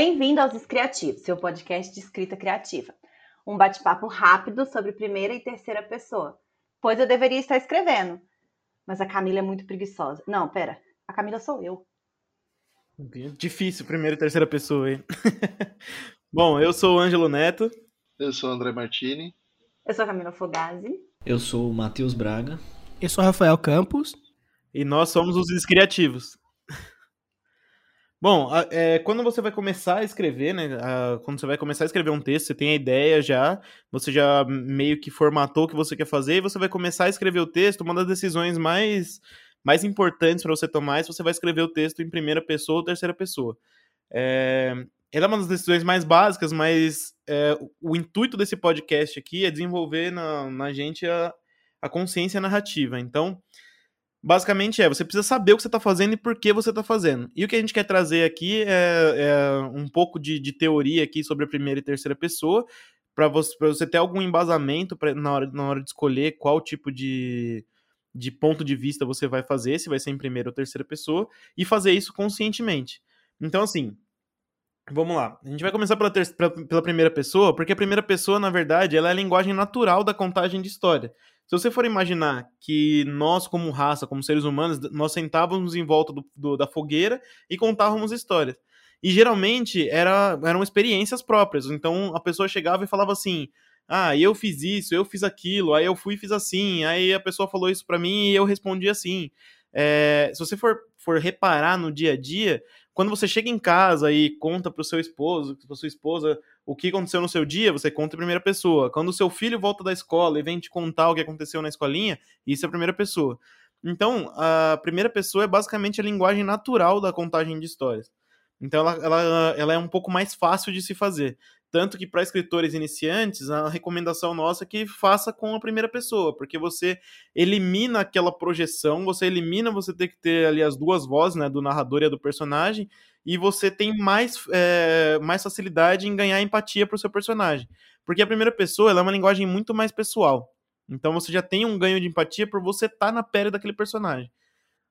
Bem-vindo aos Escriativos, seu podcast de escrita criativa. Um bate-papo rápido sobre primeira e terceira pessoa, pois eu deveria estar escrevendo. Mas a Camila é muito preguiçosa. Não, pera, a Camila sou eu. Difícil, primeira e terceira pessoa, hein? Bom, eu sou o Ângelo Neto. Eu sou o André Martini. Eu sou a Camila Fogazzi. Eu sou o Matheus Braga. Eu sou o Rafael Campos. E nós somos os Escriativos. Bom, é, quando você vai começar a escrever, né? A, quando você vai começar a escrever um texto, você tem a ideia já, você já meio que formatou o que você quer fazer, e você vai começar a escrever o texto. Uma das decisões mais, mais importantes para você tomar é se você vai escrever o texto em primeira pessoa ou terceira pessoa. É, ela é uma das decisões mais básicas, mas é, o, o intuito desse podcast aqui é desenvolver na, na gente a, a consciência narrativa. Então, basicamente é, você precisa saber o que você está fazendo e por que você está fazendo. E o que a gente quer trazer aqui é, é um pouco de, de, teoria aqui sobre a primeira e terceira pessoa, para você, você ter algum embasamento pra, na, hora, na hora de escolher qual tipo de, de ponto de vista você vai fazer, se vai ser em primeira ou terceira pessoa, e fazer isso conscientemente. Então, assim, Vamos lá. A gente vai começar pela, ter... pela primeira pessoa, porque a primeira pessoa, na verdade, ela é a linguagem natural da contagem de história. Se você for imaginar que nós, como raça, como seres humanos, nós sentávamos em volta do, do, da fogueira e contávamos histórias. E geralmente era, eram experiências próprias. Então a pessoa chegava e falava assim: Ah, eu fiz isso, eu fiz aquilo, aí eu fui e fiz assim, aí a pessoa falou isso para mim e eu respondi assim. É, se você for, for reparar no dia a dia, quando você chega em casa e conta para o seu esposo, para sua esposa, o que aconteceu no seu dia, você conta em primeira pessoa. Quando o seu filho volta da escola e vem te contar o que aconteceu na escolinha, isso é a primeira pessoa. Então, a primeira pessoa é basicamente a linguagem natural da contagem de histórias. Então, ela, ela, ela é um pouco mais fácil de se fazer. Tanto que para escritores iniciantes, a recomendação nossa é que faça com a primeira pessoa, porque você elimina aquela projeção, você elimina você ter que ter ali as duas vozes, né, do narrador e do personagem, e você tem mais, é, mais facilidade em ganhar empatia para o seu personagem. Porque a primeira pessoa é uma linguagem muito mais pessoal. Então você já tem um ganho de empatia por você estar tá na pele daquele personagem.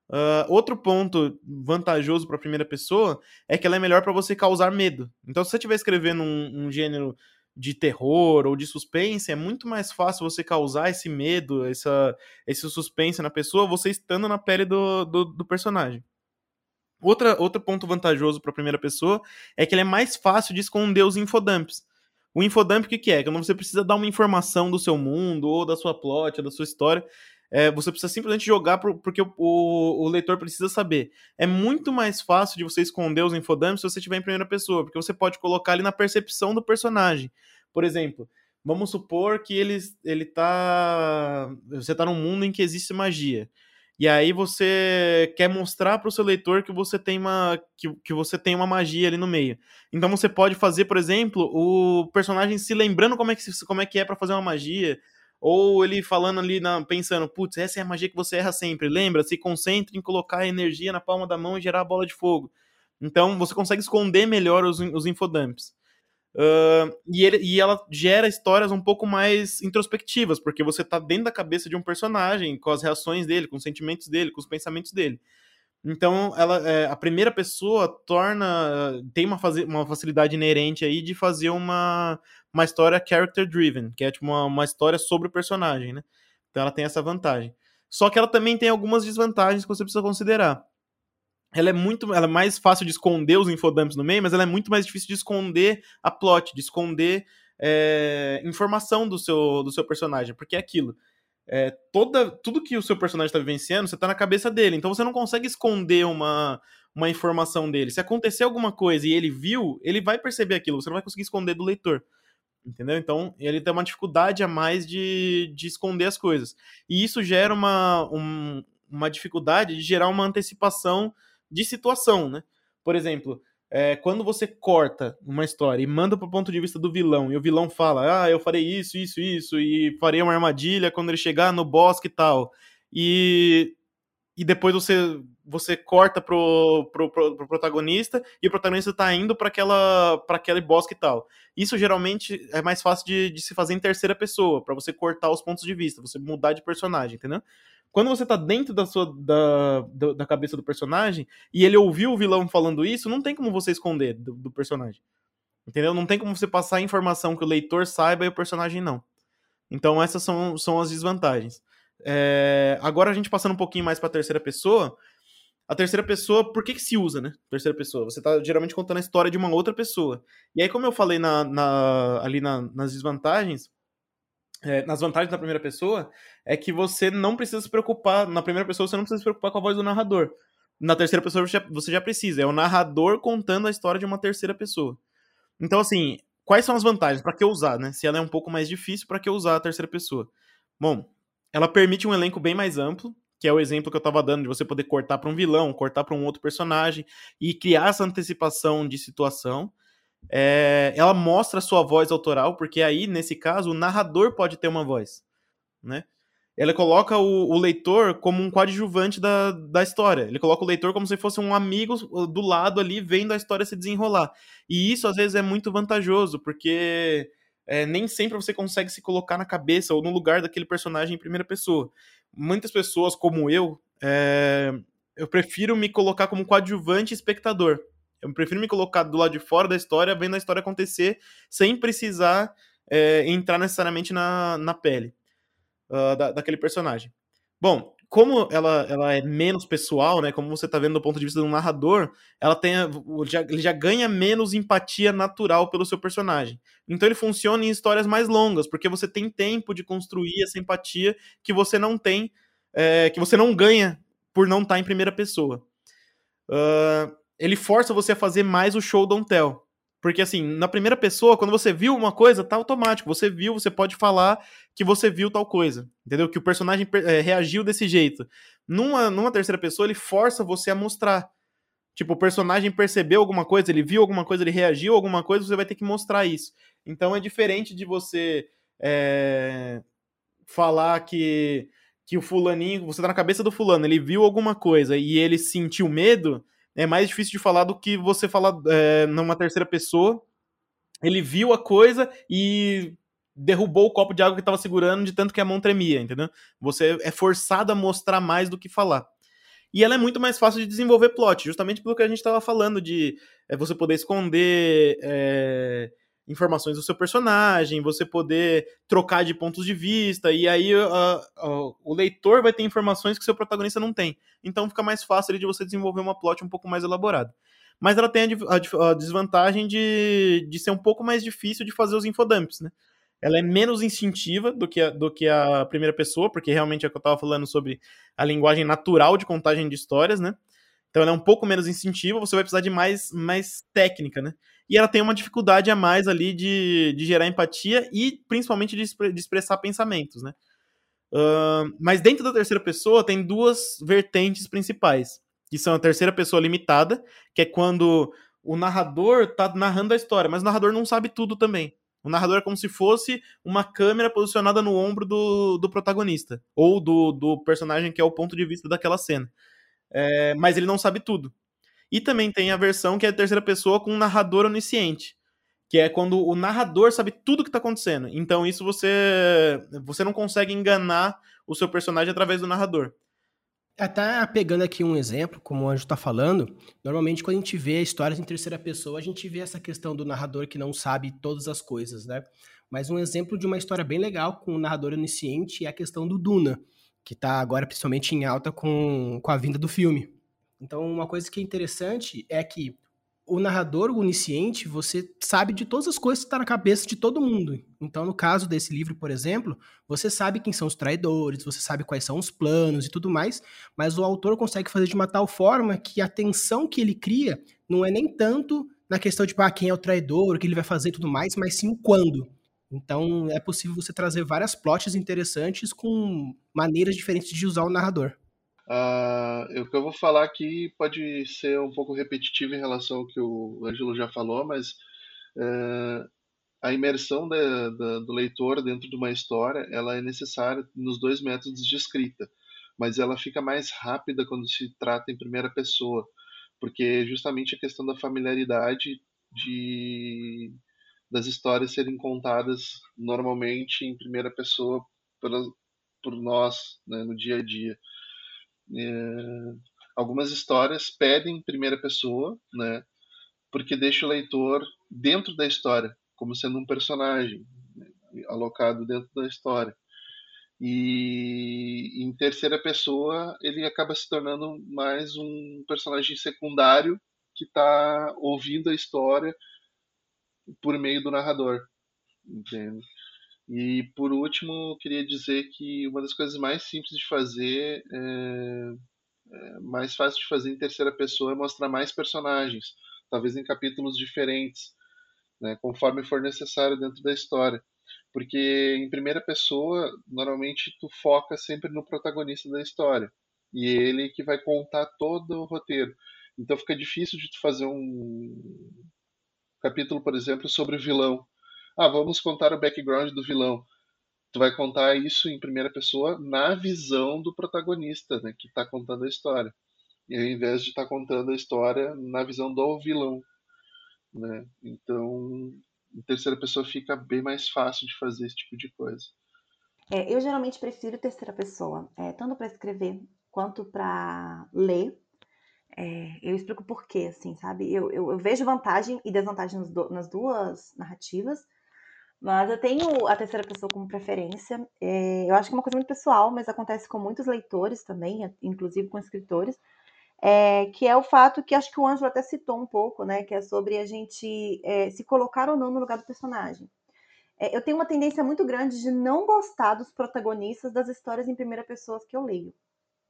Uh, outro ponto vantajoso para a primeira pessoa é que ela é melhor para você causar medo. Então, se você estiver escrevendo um, um, gênero de terror ou de suspense, é muito mais fácil você causar esse medo, essa, esse suspense na pessoa, você estando na pele do, do, do personagem. Outra, outro ponto vantajoso para a primeira pessoa é que ele é mais fácil de esconder os infodumps. O infodump o que, que é? Quando você precisa dar uma informação do seu mundo, ou da sua plot, ou da sua história, é, você precisa simplesmente jogar pro, porque o, o, o, leitor precisa saber. É muito mais fácil de você esconder os infodumps se você estiver em primeira pessoa, porque você pode colocar ali na percepção do personagem. Por exemplo, vamos supor que ele, ele tá. Você tá num mundo em que existe magia. E aí você quer mostrar para o seu leitor que você tem uma que, que você tem uma magia ali no meio. Então você pode fazer, por exemplo, o personagem se lembrando como é que, como é, que é para fazer uma magia, ou ele falando ali, na, pensando, putz, essa é a magia que você erra sempre. Lembra? Se concentre em colocar a energia na palma da mão e gerar a bola de fogo. Então você consegue esconder melhor os, os infodumps. Uh, e, ele, e, ela gera histórias um pouco mais introspectivas, porque você tá dentro da cabeça de um personagem, com as reações dele, com os sentimentos dele, com os pensamentos dele. Então, ela, é, a primeira pessoa torna. tem uma, uma facilidade inerente aí de fazer uma, uma história character driven, que é tipo uma, uma história sobre o personagem, né? Então ela tem essa vantagem. Só que ela também tem algumas desvantagens que você precisa considerar. Ela é muito, ela é mais fácil de esconder os infodumps no meio, mas ela é muito mais difícil de esconder a plot, de esconder é, informação do seu, do seu personagem, porque é aquilo. É, toda, tudo que o seu personagem está vivenciando, você está na cabeça dele, então você não consegue esconder uma, uma informação dele. Se acontecer alguma coisa e ele viu, ele vai perceber aquilo, você não vai conseguir esconder do leitor. Entendeu? Então, ele tem uma dificuldade a mais de, de esconder as coisas. E isso gera uma, um, uma dificuldade de gerar uma antecipação de situação, né? Por exemplo, é, quando você corta uma história e manda para o ponto de vista do vilão, e o vilão fala, ah, eu farei isso, isso, isso, e farei uma armadilha quando ele chegar no bosque e tal, e, e depois você você corta pro, pro, pro, pro protagonista e o protagonista tá indo para aquela para aquele bosque e tal. Isso geralmente é mais fácil de, de se fazer em terceira pessoa, para você cortar os pontos de vista, você mudar de personagem, entendeu? Quando você tá dentro da sua da, da, cabeça do personagem e ele ouviu o vilão falando isso, não tem como você esconder do, do personagem. Entendeu? Não tem como você passar a informação que o leitor saiba e o personagem não. Então essas são, são as desvantagens. É, agora a gente passando um pouquinho mais para terceira pessoa, a terceira pessoa, por que, que se usa, né? Terceira pessoa. Você está geralmente contando a história de uma outra pessoa. E aí, como eu falei na, na, ali na, nas desvantagens, é, nas vantagens da primeira pessoa, é que você não precisa se preocupar. Na primeira pessoa, você não precisa se preocupar com a voz do narrador. Na terceira pessoa, você já, você já precisa. É o narrador contando a história de uma terceira pessoa. Então, assim, quais são as vantagens? Para que usar, né? Se ela é um pouco mais difícil, para que usar a terceira pessoa? Bom, ela permite um elenco bem mais amplo, que é o exemplo que eu estava dando de você poder cortar para um vilão, cortar para um outro personagem e criar essa antecipação de situação. É, ela mostra a sua voz autoral, porque aí, nesse caso, o narrador pode ter uma voz, né? Ela coloca o, o, leitor como um coadjuvante da, da história. Ele coloca o leitor como se fosse um amigo do lado ali, vendo a história se desenrolar. E isso, às vezes, é muito vantajoso, porque é, nem sempre você consegue se colocar na cabeça ou no lugar daquele personagem em primeira pessoa. Muitas pessoas, como eu, é, eu prefiro me colocar como coadjuvante espectador. Eu prefiro me colocar do lado de fora da história, vendo a história acontecer, sem precisar é, entrar necessariamente na, na pele uh, da, daquele personagem. Bom, como ela, ela é menos pessoal, né? Como você está vendo do ponto de vista do narrador, ela tem ele já ganha menos empatia natural pelo seu personagem. Então ele funciona em histórias mais longas, porque você tem tempo de construir essa empatia que você não tem, é, que você não ganha por não estar tá em primeira pessoa. Uh, ele força você a fazer mais o show don't tell. Porque, assim, na primeira pessoa, quando você viu uma coisa, tá automático. Você viu, você pode falar que você viu tal coisa. Entendeu? Que o personagem é, reagiu desse jeito. Numa, numa terceira pessoa, ele força você a mostrar. Tipo, o personagem percebeu alguma coisa, ele viu alguma coisa, ele reagiu a alguma coisa, você vai ter que mostrar isso. Então é diferente de você é, falar que, que o fulaninho, você tá na cabeça do fulano, ele viu alguma coisa e ele sentiu medo é mais difícil de falar do que você falar é, numa terceira pessoa. Ele viu a coisa e derrubou o copo de água que estava segurando de tanto que a mão tremia, entendeu? Você é forçado a mostrar mais do que falar. E ela é muito mais fácil de desenvolver plot, justamente pelo que a gente estava falando, de é, você poder esconder é, informações do seu personagem, você poder trocar de pontos de vista, e aí uh, uh, o leitor vai ter informações que o seu protagonista não tem. Então fica mais fácil de você desenvolver uma plot um pouco mais elaborada. Mas ela tem a, a, a, desvantagem de, de ser um pouco mais difícil de fazer os infodumps, né? Ela é menos instintiva do que, a, do que a primeira pessoa, porque realmente é o que eu estava falando sobre a linguagem natural de contagem de histórias, né? Então ela é um pouco menos instintiva, você vai precisar de mais, mais técnica, né? E ela tem uma dificuldade a mais ali de, de gerar empatia e principalmente de, de expressar pensamentos, né? Uh, mas dentro da terceira pessoa tem duas vertentes principais, que são a terceira pessoa limitada, que é quando o narrador tá narrando a história, mas o narrador não sabe tudo também. O narrador é como se fosse uma câmera posicionada no ombro do, do protagonista, ou do, do personagem que é o ponto de vista daquela cena. É, mas ele não sabe tudo. E também tem a versão que é a terceira pessoa com um narrador onisciente, que é quando o narrador sabe tudo o que está acontecendo. Então isso você você não consegue enganar o seu personagem através do narrador. Até pegando aqui um exemplo, como o Anjo está falando, normalmente quando a gente vê histórias em terceira pessoa, a gente vê essa questão do narrador que não sabe todas as coisas, né? Mas um exemplo de uma história bem legal com o um narrador onisciente é a questão do Duna, que está agora principalmente em alta com, com a vinda do filme. Então, uma coisa que é interessante é que o narrador, onisciente, você sabe de todas as coisas que estão tá na cabeça de todo mundo. Então, no caso desse livro, por exemplo, você sabe quem são os traidores, você sabe quais são os planos e tudo mais, mas o autor consegue fazer de uma tal forma que a tensão que ele cria não é nem tanto na questão de ah, quem é o traidor, o que ele vai fazer e tudo mais, mas sim o quando. Então, é possível você trazer várias plots interessantes com maneiras diferentes de usar o narrador. Uh, o que eu vou falar aqui pode ser um pouco repetitivo em relação ao que o Ângelo já falou, mas uh, a imersão da, da, do leitor dentro de uma história ela é necessária nos dois métodos de escrita. mas ela fica mais rápida quando se trata em primeira pessoa, porque justamente a questão da familiaridade de das histórias serem contadas normalmente em primeira pessoa por, por nós né, no dia a dia. É, algumas histórias pedem primeira pessoa, né, porque deixa o leitor dentro da história, como sendo um personagem né, alocado dentro da história. E em terceira pessoa ele acaba se tornando mais um personagem secundário que está ouvindo a história por meio do narrador, entende? E por último, queria dizer que uma das coisas mais simples de fazer, é, é, mais fácil de fazer em terceira pessoa é mostrar mais personagens, talvez em capítulos diferentes, né, conforme for necessário dentro da história. Porque em primeira pessoa, normalmente tu foca sempre no protagonista da história. E ele que vai contar todo o roteiro. Então fica difícil de tu fazer um capítulo, por exemplo, sobre o vilão. Ah, vamos contar o background do vilão. Tu vai contar isso em primeira pessoa na visão do protagonista, né, que está contando a história. E ao invés de estar tá contando a história na visão do vilão. Né? Então, em terceira pessoa fica bem mais fácil de fazer esse tipo de coisa. É, eu geralmente prefiro terceira pessoa, é, tanto para escrever quanto para ler. É, eu explico por quê, assim, sabe? Eu, eu, eu vejo vantagem e desvantagem nas, duas narrativas, mas eu tenho a terceira pessoa como preferência. É, eu acho que é uma coisa muito pessoal, mas acontece com muitos leitores também, inclusive com escritores, é, que é o fato que acho que o Ângelo até citou um pouco, né? Que é sobre a gente é, se colocar ou não no lugar do personagem. É, eu tenho uma tendência muito grande de não gostar dos protagonistas das histórias em primeira pessoa que eu leio,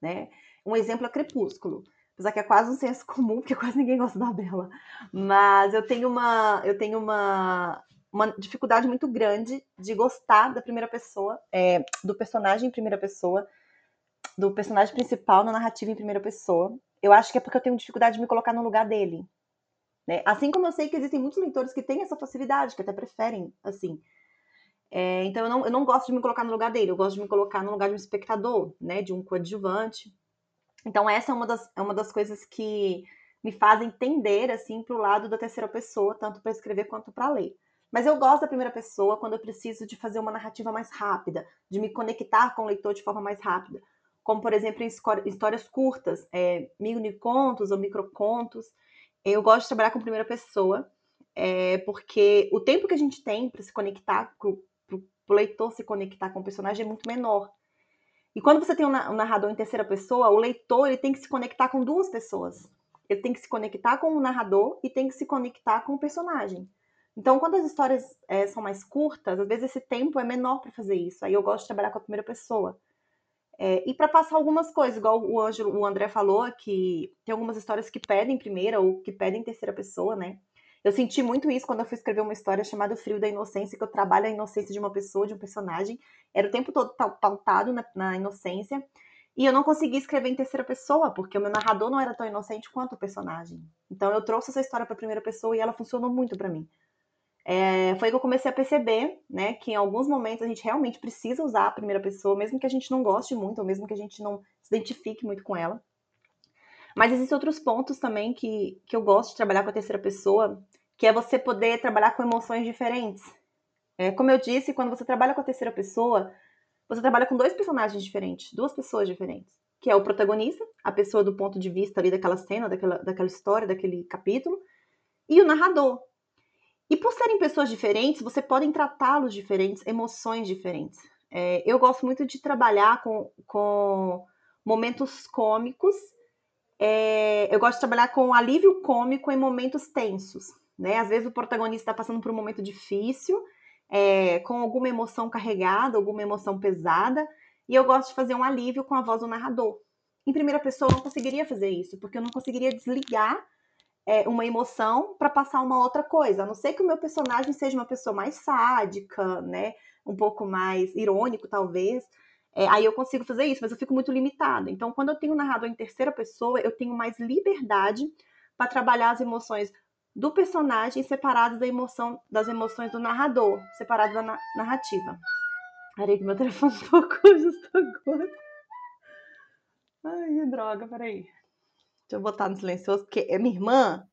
né? Um exemplo é Crepúsculo apesar que é quase um senso comum, porque quase ninguém gosta da Bela. Mas eu tenho uma, eu tenho uma, uma dificuldade muito grande de gostar da primeira pessoa, é, do personagem em primeira pessoa, do personagem principal na narrativa em primeira pessoa. Eu acho que é porque eu tenho dificuldade de me colocar no lugar dele. Né? Assim como eu sei que existem muitos leitores que têm essa facilidade, que até preferem assim. É, então eu não, eu não gosto de me colocar no lugar dele, eu gosto de me colocar no lugar de um espectador, né, de um coadjuvante. Então, essa é uma das, é uma das coisas que me fazem tender, assim, para o lado da terceira pessoa, tanto para escrever quanto para ler. Mas eu gosto da primeira pessoa quando eu preciso de fazer uma narrativa mais rápida, de me conectar com o leitor de forma mais rápida. Como, por exemplo, em histórias curtas, é, mini-contos ou microcontos. Eu gosto de trabalhar com primeira pessoa, é, porque o tempo que a gente tem para se conectar, para o leitor se conectar com o personagem é muito menor. E quando você tem um narrador em terceira pessoa, o leitor ele tem que se conectar com duas pessoas. Ele tem que se conectar com o narrador e tem que se conectar com o personagem. Então, quando as histórias é, são mais curtas, às vezes esse tempo é menor para fazer isso. Aí eu gosto de trabalhar com a primeira pessoa. É, e para passar algumas coisas, igual o, Ângelo, o André falou, que tem algumas histórias que pedem primeira ou que pedem terceira pessoa, né? Eu senti muito isso quando eu fui escrever uma história chamada Frio da Inocência, que eu trabalho a inocência de uma pessoa, de um personagem. Era o tempo todo pautado na, na inocência. E eu não consegui escrever em terceira pessoa, porque o meu narrador não era tão inocente quanto o personagem. Então eu trouxe essa história para primeira pessoa e ela funcionou muito para mim. É, foi que eu comecei a perceber, né, que em alguns momentos a gente realmente precisa usar a primeira pessoa, mesmo que a gente não goste muito, ou mesmo que a gente não se identifique muito com ela. Mas existem outros pontos também que, que eu gosto de trabalhar com a terceira pessoa, que é você poder trabalhar com emoções diferentes. É, como eu disse, quando você trabalha com a terceira pessoa, você trabalha com dois personagens diferentes, duas pessoas diferentes, que é o protagonista, a pessoa do ponto de vista ali daquela cena, daquela, daquela história, daquele capítulo, e o narrador. E por serem pessoas diferentes, você podem tratá-los diferentes, emoções diferentes. É, eu gosto muito de trabalhar com, com momentos cômicos. É, eu gosto de trabalhar com alívio cômico em momentos tensos né? Às vezes o protagonista está passando por um momento difícil, é, com alguma emoção carregada, alguma emoção pesada, e eu gosto de fazer um alívio com a voz do narrador. Em primeira pessoa eu não conseguiria fazer isso, porque eu não conseguiria desligar é, uma emoção para passar uma outra coisa, a não ser que o meu personagem seja uma pessoa mais sádica, né? Um pouco mais irônico, talvez. É, aí eu consigo fazer isso, mas eu fico muito limitada. Então, quando eu tenho um narrador em terceira pessoa, eu tenho mais liberdade para trabalhar as emoções do personagem separado da emoção, das emoções do narrador, separado da na narrativa. Peraí que meu telefone tocou justo agora. Ai, droga, peraí. Deixa eu botar no silencioso, porque é minha irmã.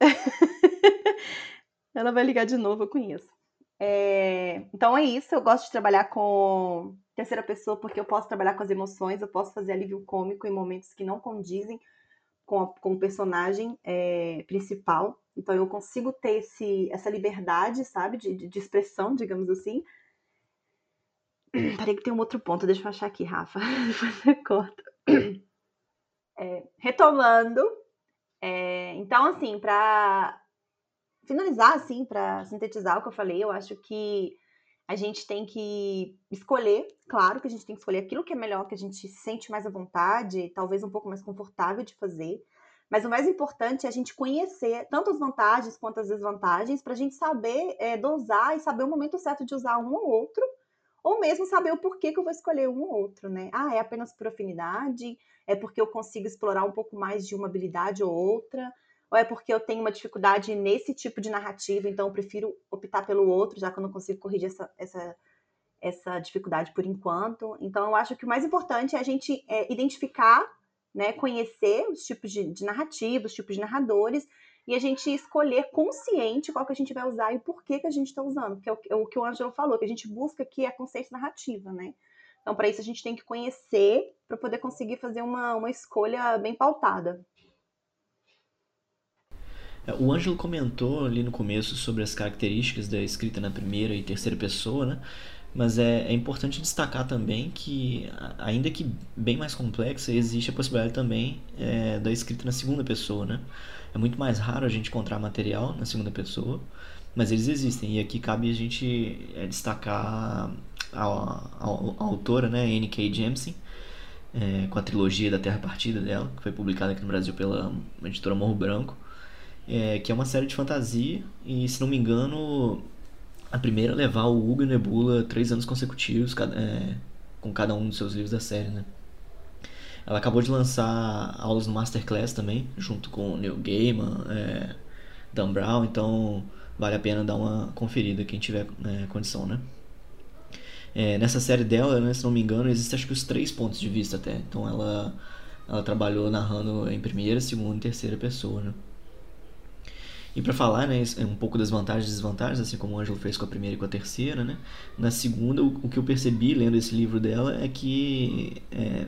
Ela vai ligar de novo, eu conheço. É, então é isso, eu gosto de trabalhar com terceira pessoa porque eu posso trabalhar com as emoções, eu posso fazer alívio cômico em momentos que não condizem com, a, com o personagem é, principal. Então eu consigo ter esse, essa liberdade, sabe, de, de expressão, digamos assim. Peraí que tem um outro ponto, deixa eu achar aqui, Rafa. Depois você corta. É, retomando, é, então assim, para finalizar, assim, para sintetizar o que eu falei, eu acho que a gente tem que escolher, claro que a gente tem que escolher aquilo que é melhor, que a gente se sente mais à vontade, talvez um pouco mais confortável de fazer. Mas o mais importante é a gente conhecer tanto as vantagens quanto as desvantagens, para a gente saber é, dosar e saber o momento certo de usar um ou outro, ou mesmo saber o porquê que eu vou escolher um ou outro, né? Ah, é apenas por afinidade? É porque eu consigo explorar um pouco mais de uma habilidade ou outra? ou é porque eu tenho uma dificuldade nesse tipo de narrativa, então eu prefiro optar pelo outro, já que eu não consigo corrigir essa, essa, essa dificuldade por enquanto. Então eu acho que o mais importante é a gente é, identificar, né, conhecer os tipos de, de narrativa, os tipos de narradores, e a gente escolher consciente qual que a gente vai usar e por que, que a gente está usando, que é o, é o que o Ângelo falou, que a gente busca aqui é a consciência narrativa, né? Então, para isso, a gente tem que conhecer para poder conseguir fazer uma, uma escolha bem pautada. É, o Ângelo comentou ali no começo sobre as características da escrita na primeira e terceira pessoa, né? Mas é, é importante destacar também que, ainda que bem mais complexa, existe a possibilidade também é, da escrita na segunda pessoa, né? É muito mais raro a gente encontrar material na segunda pessoa, mas eles existem. E aqui cabe a gente é, destacar a, a, a, autora, né, N.K. Jemisin, é, com a trilogia da Terra Partida dela, que foi publicada aqui no Brasil pela editora Morro Branco é, que é uma série de fantasia e, se não me engano, a primeira a levar o Hugo e Nebula três anos consecutivos cada, é, com cada um dos seus livros da série, né? Ela acabou de lançar aulas no Masterclass também, junto com o Neil Gaiman, é, Dan Brown, então vale a pena dar uma conferida quem tiver é, condição, né? É, nessa série dela, né, se não me engano, existem acho que os três pontos de vista até. Então ela, ela trabalhou narrando em primeira, segunda e terceira pessoa, né? E para falar né, um pouco das vantagens e desvantagens, assim como o Ângelo fez com a primeira e com a terceira, né? na segunda, o, o que eu percebi lendo esse livro dela é que é,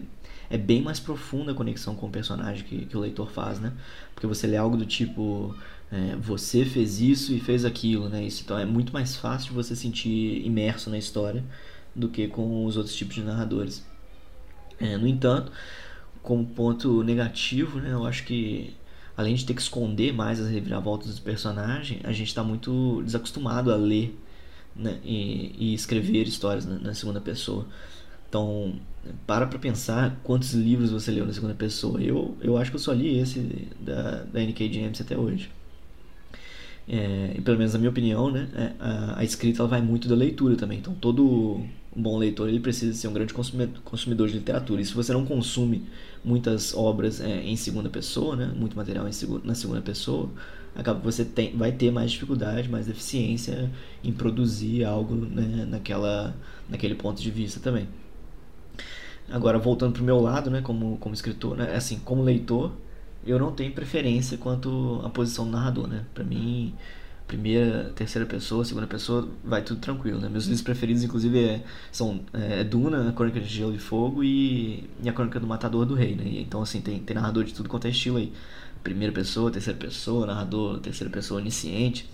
é bem mais profunda a conexão com o personagem que, que o leitor faz, né? Porque você lê algo do tipo, é, você fez isso e fez aquilo, né? Isso, então é muito mais fácil você sentir imerso na história do que com os outros tipos de narradores. É, no entanto, como ponto negativo, né? Eu acho que além de ter que esconder mais as reviravoltas do personagem, a gente está muito desacostumado a ler né, e, e, escrever histórias na, na, segunda pessoa. Então, para para pensar quantos livros você leu na segunda pessoa. Eu, eu acho que eu só li esse da, da N.K. James até hoje. É, e pelo menos na minha opinião, né, é, a, a, escrita ela vai muito da leitura também. Então, todo bom leitor ele precisa ser um grande consumidor de literatura. E se você não consome muitas obras é, em segunda pessoa, né? muito material em, na segunda pessoa, acaba você tem, vai ter mais dificuldade, mais deficiência em produzir algo né? naquela, naquele ponto de vista também. Agora, voltando para o meu lado, né? como, como escritor, né? assim, como leitor, eu não tenho preferência quanto à posição do narrador. Né? Para mim, primeira, terceira pessoa, segunda pessoa, vai tudo tranquilo, né? Meus livros preferidos, inclusive, é, são é, Duna, a Crônica de Gelo e Fogo e, e a Crônica do Matador do Rei, né? Então, assim, tem, tem narrador de tudo quanto é estilo aí. Primeira pessoa, terceira pessoa, narrador, terceira pessoa onisciente.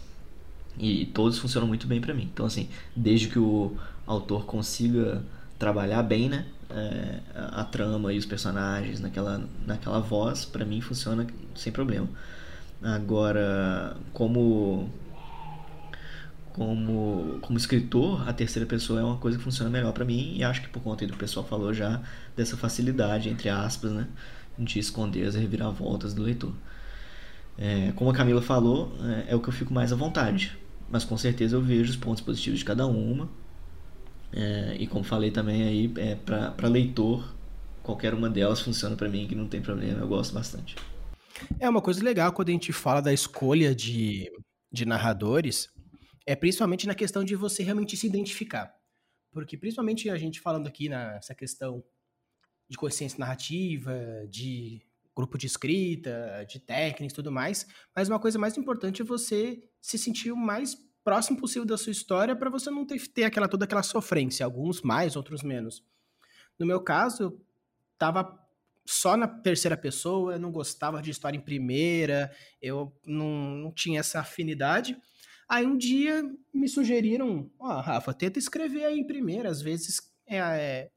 E, e todos funcionam muito bem para mim. Então, assim, desde que o autor consiga trabalhar bem, né? É, a, a, trama e os personagens naquela, naquela voz, para mim funciona sem problema. Agora, como como, como escritor, a terceira pessoa é uma coisa que funciona melhor para mim e acho que por conta do que o pessoal falou já dessa facilidade, entre aspas, né, de esconder as reviravoltas do leitor. É, como a Camila falou, é, é, o que eu fico mais à vontade, mas com certeza eu vejo os pontos positivos de cada uma. É, e como falei também aí, é, para leitor, qualquer uma delas funciona para mim, que não tem problema, eu gosto bastante. É uma coisa legal quando a gente fala da escolha de, de narradores, é principalmente na questão de você realmente se identificar. Porque principalmente a gente falando aqui nessa questão de consciência narrativa, de grupo de escrita, de técnicas e tudo mais, mas uma coisa mais importante é você se sentir o mais próximo possível da sua história para você não ter, ter aquela toda aquela sofrência, alguns mais, outros menos. No meu caso, eu tava só na terceira pessoa, eu não gostava de história em primeira, eu não, não tinha essa afinidade. Aí um dia me sugeriram, ó, oh, Rafa, tenta escrever aí em primeira, às vezes é, é,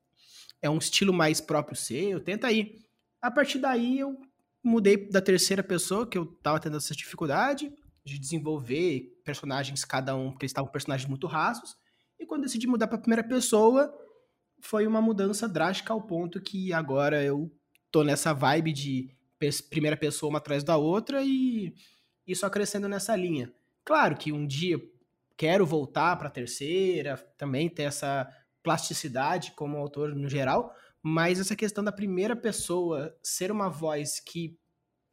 é um estilo mais próprio seu, tenta aí. A partir daí eu mudei da terceira pessoa, que eu tava tendo essa dificuldade de desenvolver personagens, cada um, porque eles estavam personagens muito rasos. E quando decidi mudar para primeira pessoa, foi uma mudança drástica ao ponto que agora eu tô nessa vibe de primeira pessoa uma atrás da outra e, e só crescendo nessa linha. Claro que um dia quero voltar para a terceira, também ter essa plasticidade como autor no geral, mas essa questão da primeira pessoa ser uma voz que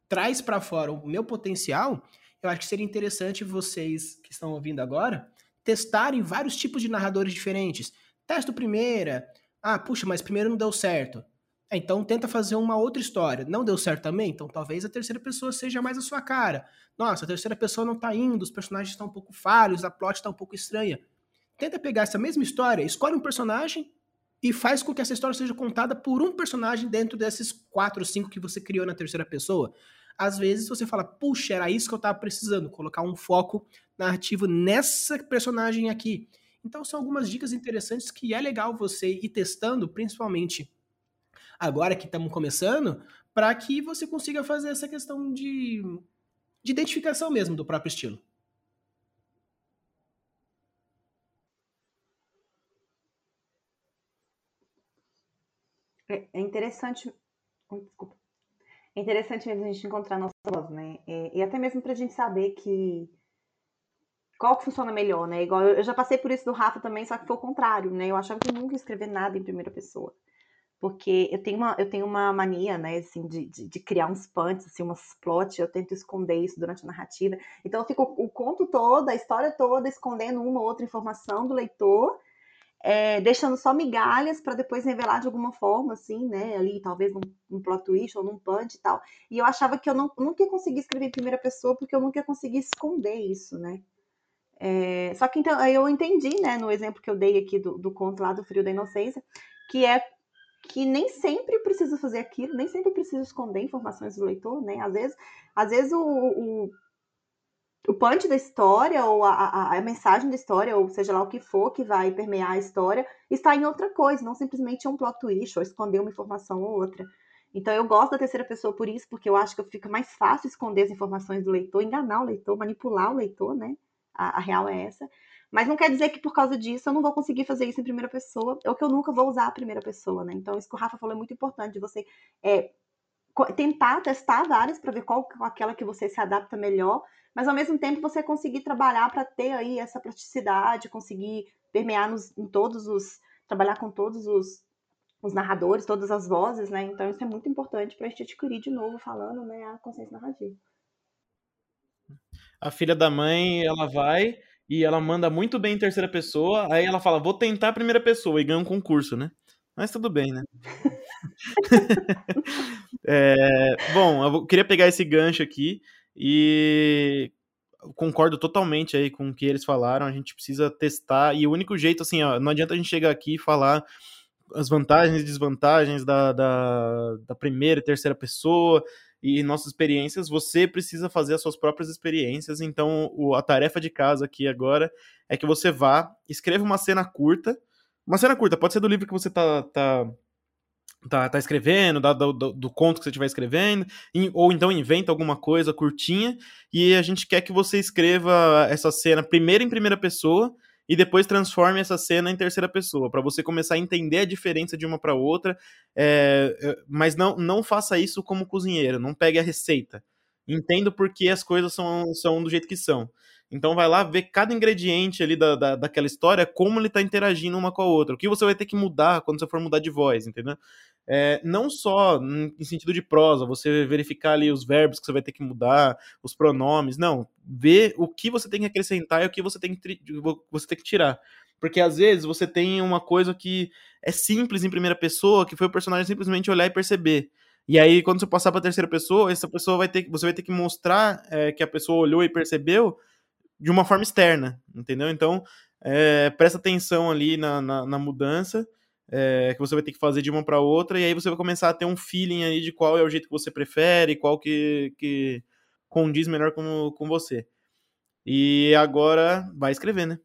traz para fora o meu potencial, eu acho que seria interessante vocês que estão ouvindo agora testarem vários tipos de narradores diferentes. Testa o primeira. Ah, puxa, mas primeiro não deu certo. É, então tenta fazer uma outra história. Não deu certo também? Então talvez a terceira pessoa seja mais a sua cara. Nossa, a terceira pessoa não tá indo, os personagens estão um pouco falhos, a plot está um pouco estranha. Tenta pegar essa mesma história, escolhe um personagem e faz com que essa história seja contada por um personagem dentro desses quatro ou cinco que você criou na terceira pessoa. Às vezes você fala, puxa, era isso que eu estava precisando, colocar um foco narrativo nessa personagem aqui. Então são algumas dicas interessantes que é legal você ir testando, principalmente agora que estamos começando, para que você consiga fazer essa questão de, de identificação mesmo do próprio estilo. É, é interessante. Desculpa. É interessante mesmo a gente encontrar nossa voz, né? É, e até mesmo para a gente saber que qual que funciona melhor, né? Igual eu, já passei por isso do Rafa também, só que foi o contrário, né? Eu achava que eu nunca ia escrever nada em primeira pessoa. Porque eu tenho uma, eu tenho uma mania, né, assim, de, de, de criar uns punts, assim, umas plots, eu tento esconder isso durante a narrativa. Então eu fico o conto todo, a história toda, escondendo uma ou outra informação do leitor, é, deixando só migalhas para depois revelar de alguma forma, assim, né? Ali, talvez num, num plot twist ou num punch e tal. E eu achava que eu não, nunca ia conseguir escrever em primeira pessoa, porque eu nunca ia conseguir esconder isso, né? É, só que então eu entendi, né, no exemplo que eu dei aqui do, do conto lá do Frio da Inocência, que é que nem sempre precisa fazer aquilo, nem sempre precisa esconder informações do leitor, né? Às vezes, às vezes o, o, o punch da história, ou a, a, a, mensagem da história, ou seja lá o que for que vai permear a história, está em outra coisa, não simplesmente um plot twist, ou esconder uma informação ou outra. Então eu gosto da terceira pessoa por isso, porque eu acho que fica mais fácil esconder as informações do leitor, enganar o leitor, manipular o leitor, né? A, a, real é essa. Mas não quer dizer que por causa disso eu não vou conseguir fazer isso em primeira pessoa, ou que eu nunca vou usar a primeira pessoa, né? Então isso que o Rafa falou é muito importante, de você é, tentar testar várias para ver qual aquela que você se adapta melhor, mas ao mesmo tempo você conseguir trabalhar para ter aí essa plasticidade, conseguir permear nos, em todos os, trabalhar com todos os, os narradores, todas as vozes, né? Então isso é muito importante para a gente adquirir de novo falando, né, a consciência narrativa. A filha da mãe, ela vai e ela manda muito bem em terceira pessoa, aí ela fala, vou tentar a primeira pessoa e ganha um concurso, né? Mas tudo bem, né? é, bom, eu queria pegar esse gancho aqui e concordo totalmente aí com o que eles falaram. A gente precisa testar e o único jeito, assim, ó, não adianta a gente chegar aqui e falar as vantagens e desvantagens da, da, da primeira e terceira pessoa e nossas experiências. Você precisa fazer as suas próprias experiências. Então, o, a tarefa de casa aqui agora é que você vá, escreva uma cena curta uma cena curta, pode ser do livro que você tá, tá, tá, tá escrevendo, do, do, conto que você estiver escrevendo, ou então inventa alguma coisa curtinha, e a gente quer que você escreva essa cena primeiro em primeira pessoa e depois transforme essa cena em terceira pessoa, para você começar a entender a diferença de uma para outra, é, é, mas não, não faça isso como cozinheiro, não pegue a receita. Entenda por que as coisas são, são do jeito que são. Então vai lá ver cada ingrediente ali da, da, daquela história, como ele está interagindo uma com a outra. O que você vai ter que mudar quando você for mudar de voz, entendeu? É, não só em sentido de prosa, você verificar ali os verbos que você vai ter que mudar, os pronomes, não. Ver o que você tem que acrescentar e o que você tem que, você tem que tirar. Porque às vezes você tem uma coisa que é simples em primeira pessoa, que foi o personagem simplesmente olhar e perceber. E aí, quando você passar para terceira pessoa, essa pessoa vai ter, você vai ter que mostrar é, que a pessoa olhou e percebeu de uma forma externa, entendeu? Então, é, presta atenção ali na, na, na mudança é, que você vai ter que fazer de uma para outra, e aí você vai começar a ter um feeling aí de qual é o jeito que você prefere, qual que, que condiz melhor com, com você. E agora vai escrever, né?